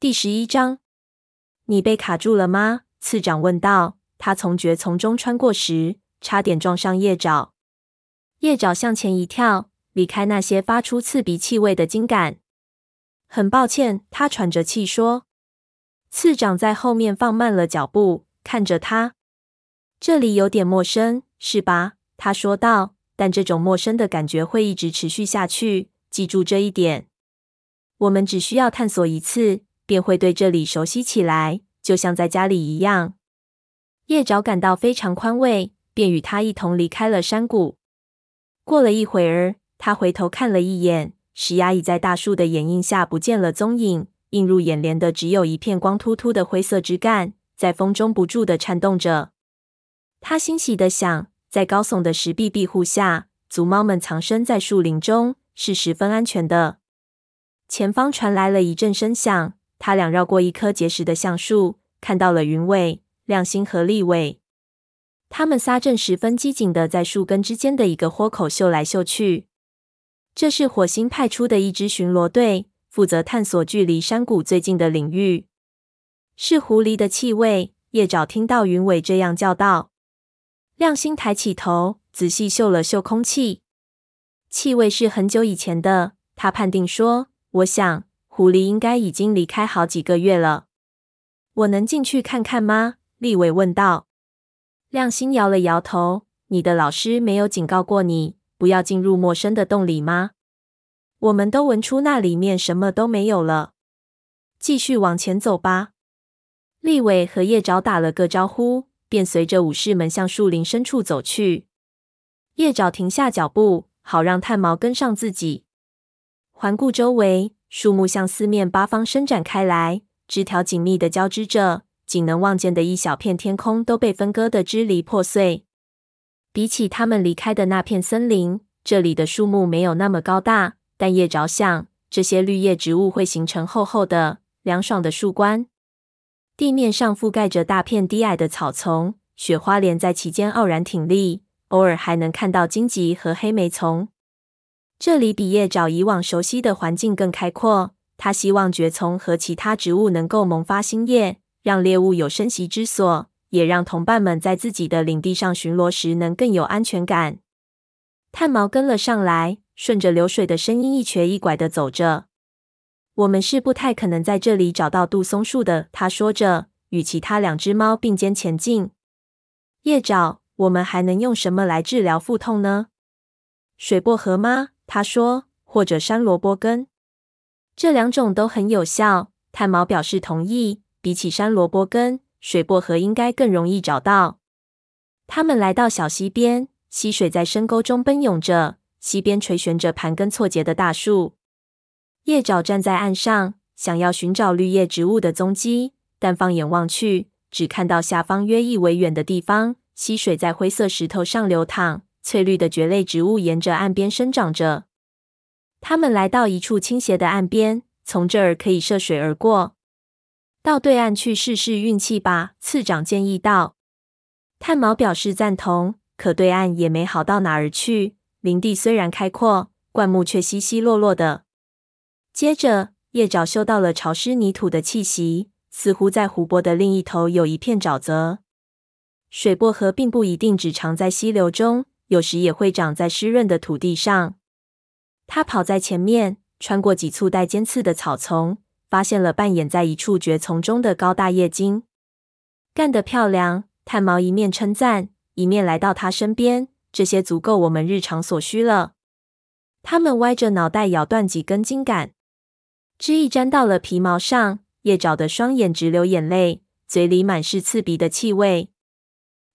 第十一章，你被卡住了吗？次长问道。他从蕨丛中穿过时，差点撞上叶爪。叶爪向前一跳，离开那些发出刺鼻气味的茎杆。很抱歉，他喘着气说。次长在后面放慢了脚步，看着他。这里有点陌生，是吧？他说道。但这种陌生的感觉会一直持续下去，记住这一点。我们只需要探索一次，便会对这里熟悉起来，就像在家里一样。叶爪感到非常宽慰，便与他一同离开了山谷。过了一会儿，他回头看了一眼，石崖已在大树的掩映下不见了踪影，映入眼帘的只有一片光秃秃的灰色枝干，在风中不住地颤动着。他欣喜地想。在高耸的石壁庇护下，族猫们藏身在树林中是十分安全的。前方传来了一阵声响，他俩绕过一棵结实的橡树，看到了云尾、亮星和立伟。他们仨正十分机警的在树根之间的一个豁口嗅来嗅去。这是火星派出的一支巡逻队，负责探索距离山谷最近的领域。是狐狸的气味，叶爪听到云尾这样叫道。亮星抬起头，仔细嗅了嗅空气，气味是很久以前的。他判定说：“我想，狐狸应该已经离开好几个月了。”我能进去看看吗？立伟问道。亮星摇了摇头：“你的老师没有警告过你不要进入陌生的洞里吗？我们都闻出那里面什么都没有了。继续往前走吧。”立伟和叶爪打了个招呼。便随着武士们向树林深处走去。叶爪停下脚步，好让炭毛跟上自己。环顾周围，树木向四面八方伸展开来，枝条紧密地交织着，仅能望见的一小片天空都被分割得支离破碎。比起他们离开的那片森林，这里的树木没有那么高大，但叶着想，这些绿叶植物会形成厚厚的、凉爽的树冠。地面上覆盖着大片低矮的草丛，雪花莲在其间傲然挺立，偶尔还能看到荆棘和黑莓丛。这里比叶爪以往熟悉的环境更开阔。他希望蕨丛和其他植物能够萌发新叶，让猎物有生息之所，也让同伴们在自己的领地上巡逻时能更有安全感。炭毛跟了上来，顺着流水的声音一瘸一拐地走着。我们是不太可能在这里找到杜松树的，他说着，与其他两只猫并肩前进。叶爪，我们还能用什么来治疗腹痛呢？水薄荷吗？他说，或者山萝卜根，这两种都很有效。炭毛表示同意。比起山萝卜根，水薄荷应该更容易找到。他们来到小溪边，溪水在深沟中奔涌着，溪边垂悬着盘根错节的大树。叶爪站在岸上，想要寻找绿叶植物的踪迹，但放眼望去，只看到下方约一围远的地方，溪水在灰色石头上流淌，翠绿的蕨类植物沿着岸边生长着。他们来到一处倾斜的岸边，从这儿可以涉水而过。到对岸去试试运气吧，次长建议道。炭毛表示赞同，可对岸也没好到哪儿去。林地虽然开阔，灌木却稀稀落落的。接着，叶爪嗅到了潮湿泥土的气息，似乎在湖泊的另一头有一片沼泽。水薄荷并不一定只藏在溪流中，有时也会长在湿润的土地上。他跑在前面，穿过几簇带尖刺的草丛，发现了扮演在一处蕨丛中的高大叶茎。干得漂亮！炭毛一面称赞，一面来到他身边。这些足够我们日常所需了。他们歪着脑袋咬断几根茎杆。汁液沾到了皮毛上，叶爪的双眼直流眼泪，嘴里满是刺鼻的气味。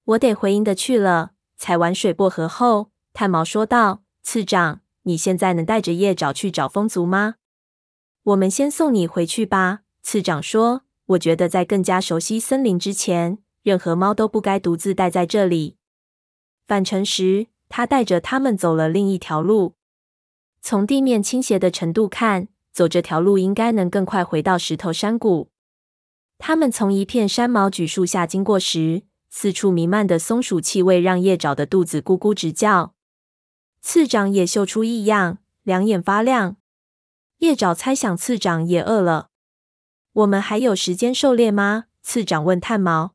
我得回营的去了。采完水薄荷后，炭毛说道：“次长，你现在能带着叶爪去找风族吗？”我们先送你回去吧。次长说：“我觉得在更加熟悉森林之前，任何猫都不该独自待在这里。”返程时，他带着他们走了另一条路。从地面倾斜的程度看，走这条路应该能更快回到石头山谷。他们从一片山毛榉树下经过时，四处弥漫的松鼠气味让叶爪的肚子咕咕直叫。次长也嗅出异样，两眼发亮。叶爪猜想次长也饿了。我们还有时间狩猎吗？次长问炭毛。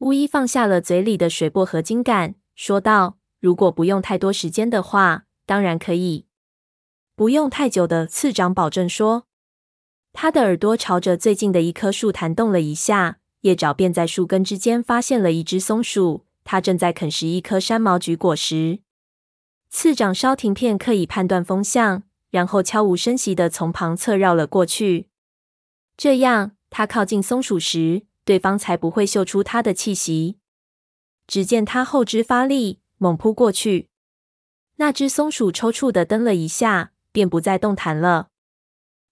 巫医放下了嘴里的水薄荷茎杆，说道：“如果不用太多时间的话，当然可以。不用太久的。”次长保证说。他的耳朵朝着最近的一棵树弹动了一下，叶爪便在树根之间发现了一只松鼠，它正在啃食一颗山毛榉果实。次长稍停片刻，以判断风向，然后悄无声息地从旁侧绕了过去。这样，他靠近松鼠时，对方才不会嗅出他的气息。只见他后肢发力，猛扑过去。那只松鼠抽搐地蹬了一下，便不再动弹了。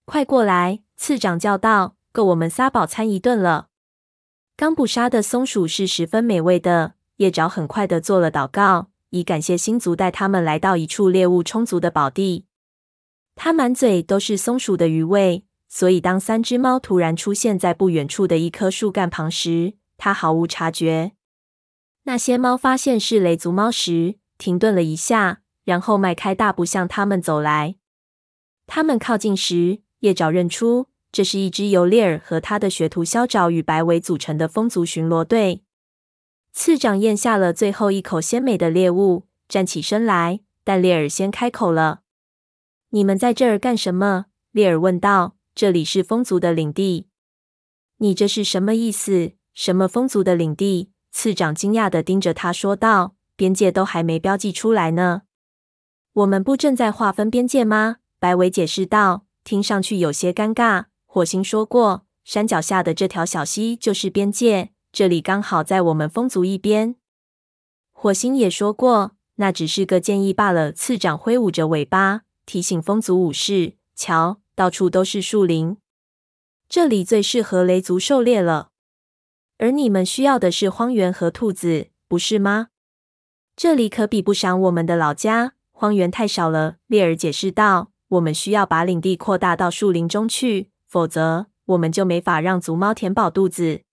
快过来！次长叫道：“够我们仨饱餐一顿了。”刚捕杀的松鼠是十分美味的。叶爪很快地做了祷告，以感谢星族带他们来到一处猎物充足的宝地。他满嘴都是松鼠的余味，所以当三只猫突然出现在不远处的一棵树干旁时，他毫无察觉。那些猫发现是雷族猫时，停顿了一下，然后迈开大步向他们走来。他们靠近时，叶爪认出。这是一支由猎尔和他的学徒肖爪与白尾组成的风族巡逻队。次长咽下了最后一口鲜美的猎物，站起身来，但猎尔先开口了：“你们在这儿干什么？”猎尔问道。“这里是风族的领地。”“你这是什么意思？什么风族的领地？”次长惊讶的盯着他说道。“边界都还没标记出来呢。”“我们不正在划分边界吗？”白尾解释道，听上去有些尴尬。火星说过，山脚下的这条小溪就是边界，这里刚好在我们风族一边。火星也说过，那只是个建议罢了。次长挥舞着尾巴，提醒风族武士：“瞧，到处都是树林，这里最适合雷族狩猎了。而你们需要的是荒原和兔子，不是吗？这里可比不上我们的老家，荒原太少了。”猎尔解释道：“我们需要把领地扩大到树林中去。”否则，我们就没法让族猫填饱肚子。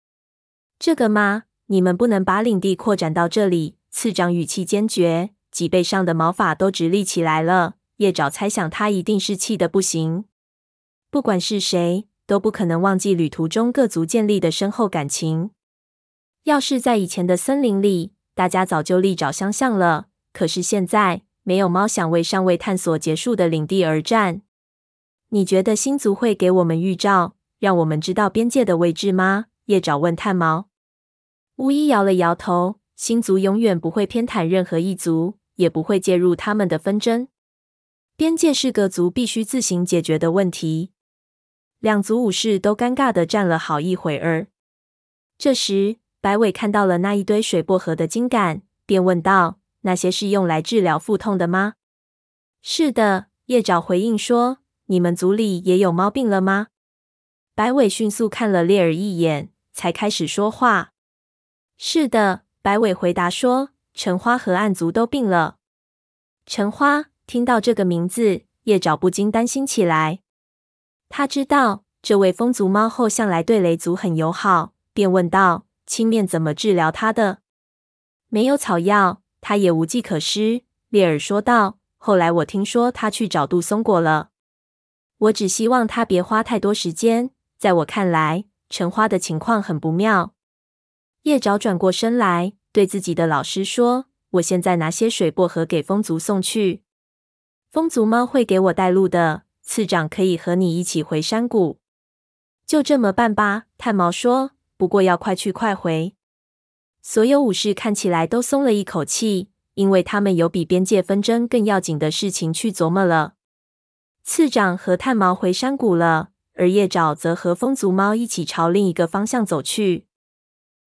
这个吗？你们不能把领地扩展到这里。次长语气坚决，脊背上的毛发都直立起来了。叶爪猜想他一定是气得不行。不管是谁，都不可能忘记旅途中各族建立的深厚感情。要是在以前的森林里，大家早就力找相向了。可是现在，没有猫想为尚未探索结束的领地而战。你觉得星族会给我们预兆，让我们知道边界的位置吗？叶爪问炭毛。巫医摇了摇头。星族永远不会偏袒任何一族，也不会介入他们的纷争。边界是各族必须自行解决的问题。两族武士都尴尬地站了好一会儿。这时，白尾看到了那一堆水薄荷的茎杆，便问道：“那些是用来治疗腹痛的吗？”“是的。”叶爪回应说。你们族里也有猫病了吗？白尾迅速看了列尔一眼，才开始说话。是的，白尾回答说，橙花和暗族都病了。橙花听到这个名字，叶爪不禁担心起来。他知道这位疯族猫后向来对雷族很友好，便问道：“青面怎么治疗他的？”没有草药，他也无计可施。列尔说道：“后来我听说他去找杜松果了。”我只希望他别花太多时间。在我看来，橙花的情况很不妙。叶爪转过身来，对自己的老师说：“我现在拿些水薄荷给风族送去。风族猫会给我带路的。次长可以和你一起回山谷。”就这么办吧，炭毛说。不过要快去快回。所有武士看起来都松了一口气，因为他们有比边界纷争更要紧的事情去琢磨了。次长和炭毛回山谷了，而叶爪则和风族猫一起朝另一个方向走去。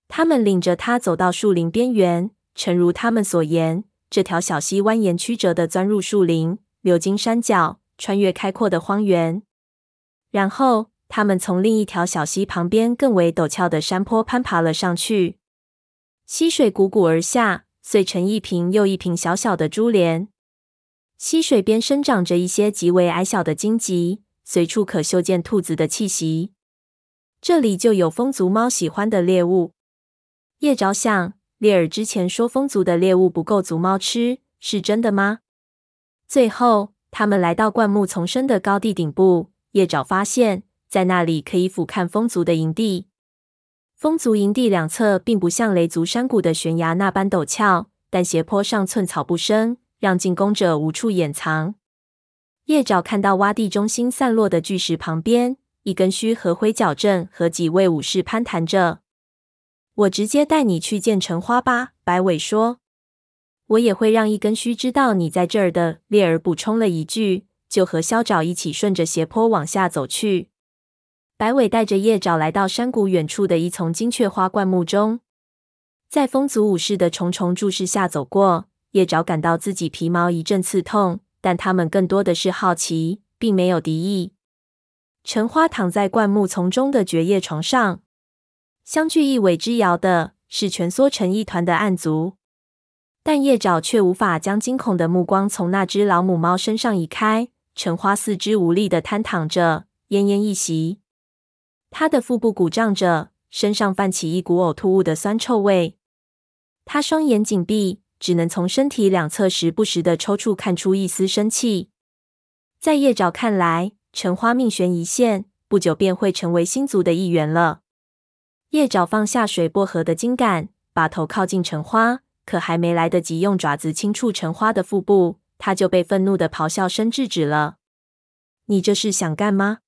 他们领着他走到树林边缘，诚如他们所言，这条小溪蜿蜒曲折地钻入树林，流经山脚，穿越开阔的荒原。然后，他们从另一条小溪旁边更为陡峭的山坡攀爬了上去。溪水汩汩而下，碎成一瓶又一瓶小小的珠帘。溪水边生长着一些极为矮小的荆棘，随处可嗅见兔子的气息。这里就有风族猫喜欢的猎物。叶爪想，猎尔之前说风族的猎物不够族猫吃，是真的吗？最后，他们来到灌木丛生的高地顶部。叶爪发现，在那里可以俯瞰风族的营地。风族营地两侧并不像雷族山谷的悬崖那般陡峭，但斜坡上寸草不生，让进攻者无处掩藏。叶爪看到洼地中心散落的巨石旁边，一根须和灰角正和几位武士攀谈着。我直接带你去见橙花吧，白尾说。我也会让一根须知道你在这儿的。猎儿补充了一句，就和肖爪一起顺着斜坡往下走去。白尾带着叶爪来到山谷远处的一丛金雀花灌木中，在风族武士的重重注视下走过，叶爪感到自己皮毛一阵刺痛，但他们更多的是好奇，并没有敌意。橙花躺在灌木丛中的绝叶床上，相距一尾之遥的是蜷缩成一团的暗族，但叶爪却无法将惊恐的目光从那只老母猫身上移开。橙花四肢无力的瘫躺着，奄奄一息。他的腹部鼓胀着，身上泛起一股呕吐物的酸臭味。他双眼紧闭，只能从身体两侧时不时的抽搐看出一丝生气。在叶爪看来，橙花命悬一线，不久便会成为星族的一员了。叶爪放下水薄荷的茎杆，把头靠近橙花，可还没来得及用爪子轻触橙花的腹部，他就被愤怒的咆哮声制止了。“你这是想干吗？”